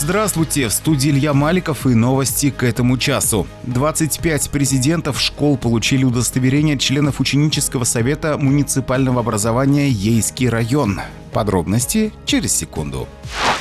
Здравствуйте, в студии Илья Маликов и новости к этому часу. 25 президентов школ получили удостоверение членов ученического совета муниципального образования Ейский район. Подробности через секунду.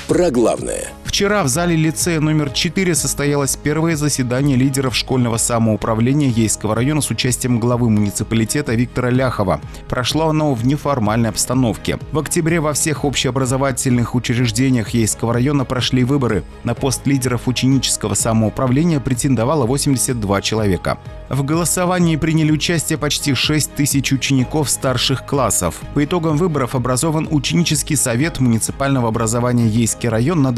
Про главное. Вчера в зале лицея номер 4 состоялось первое заседание лидеров школьного самоуправления Ейского района с участием главы муниципалитета Виктора Ляхова. Прошло оно в неформальной обстановке. В октябре во всех общеобразовательных учреждениях Ейского района прошли выборы. На пост лидеров ученического самоуправления претендовало 82 человека. В голосовании приняли участие почти 6 тысяч учеников старших классов. По итогам выборов образован ученический совет муниципального образования Ейский район на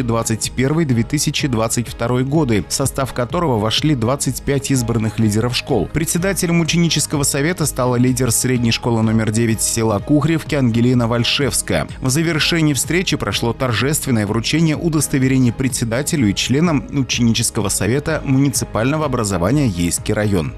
2021-2022 годы, в состав которого вошли 25 избранных лидеров школ. Председателем ученического совета стала лидер средней школы номер 9 села Кухревки Ангелина Вальшевская. В завершении встречи прошло торжественное вручение удостоверений председателю и членам ученического совета муниципального образования Ейский район.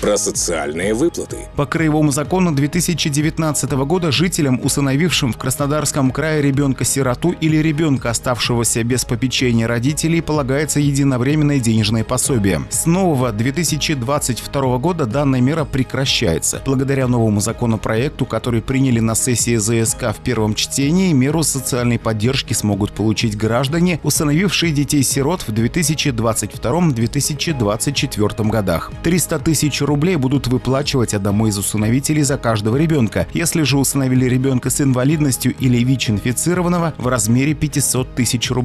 Про социальные выплаты. По краевому закону 2019 года жителям, усыновившим в Краснодарском крае ребенка-сироту или ребенка, оставшегося без попечения родителей, полагается единовременное денежное пособие. С нового 2022 года данная мера прекращается. Благодаря новому законопроекту, который приняли на сессии ЗСК в первом чтении, меру социальной поддержки смогут получить граждане, усыновившие детей-сирот в 2022-2024 годах. 300 тысяч рублей будут выплачивать одному из усыновителей за каждого ребенка. Если же усыновили ребенка с инвалидностью или ВИЧ-инфицированного в размере 500 тысяч рублей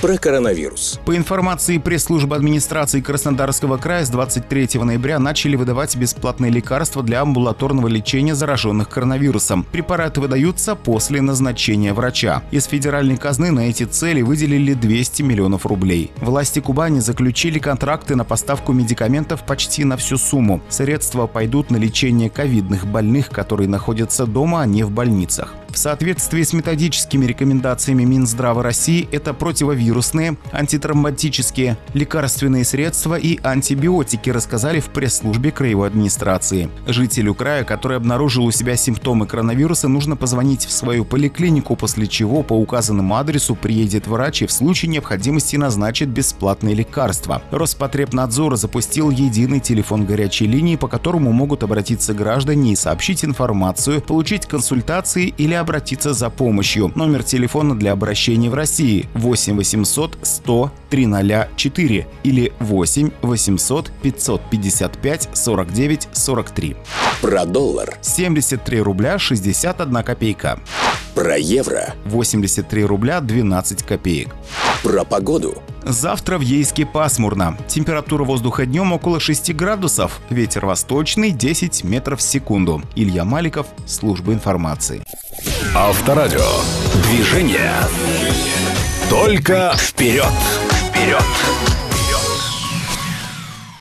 про коронавирус. По информации пресс-службы администрации Краснодарского края, с 23 ноября начали выдавать бесплатные лекарства для амбулаторного лечения зараженных коронавирусом. Препараты выдаются после назначения врача. Из федеральной казны на эти цели выделили 200 миллионов рублей. Власти Кубани заключили контракты на поставку медикаментов почти на всю сумму. Средства пойдут на лечение ковидных больных, которые находятся дома, а не в больницах. В соответствии с методическими рекомендациями Минздрава России это противовирусные, антитравматические, лекарственные средства и антибиотики, рассказали в пресс-службе краевой администрации. Жителю края, который обнаружил у себя симптомы коронавируса, нужно позвонить в свою поликлинику, после чего по указанному адресу приедет врач и в случае необходимости назначит бесплатные лекарства. Роспотребнадзор запустил единый телефон горячей линии, по которому могут обратиться граждане и сообщить информацию, получить консультации или обратиться за помощью. Номер телефона для обращения в России 8 800 100 304 или 8 800 555 49 43. Про доллар. 73 рубля 61 копейка. Про евро. 83 рубля 12 копеек. Про погоду. Завтра в Ейске пасмурно. Температура воздуха днем около 6 градусов. Ветер восточный 10 метров в секунду. Илья Маликов, служба информации. Авторадио. Движение. Только вперед. Вперед.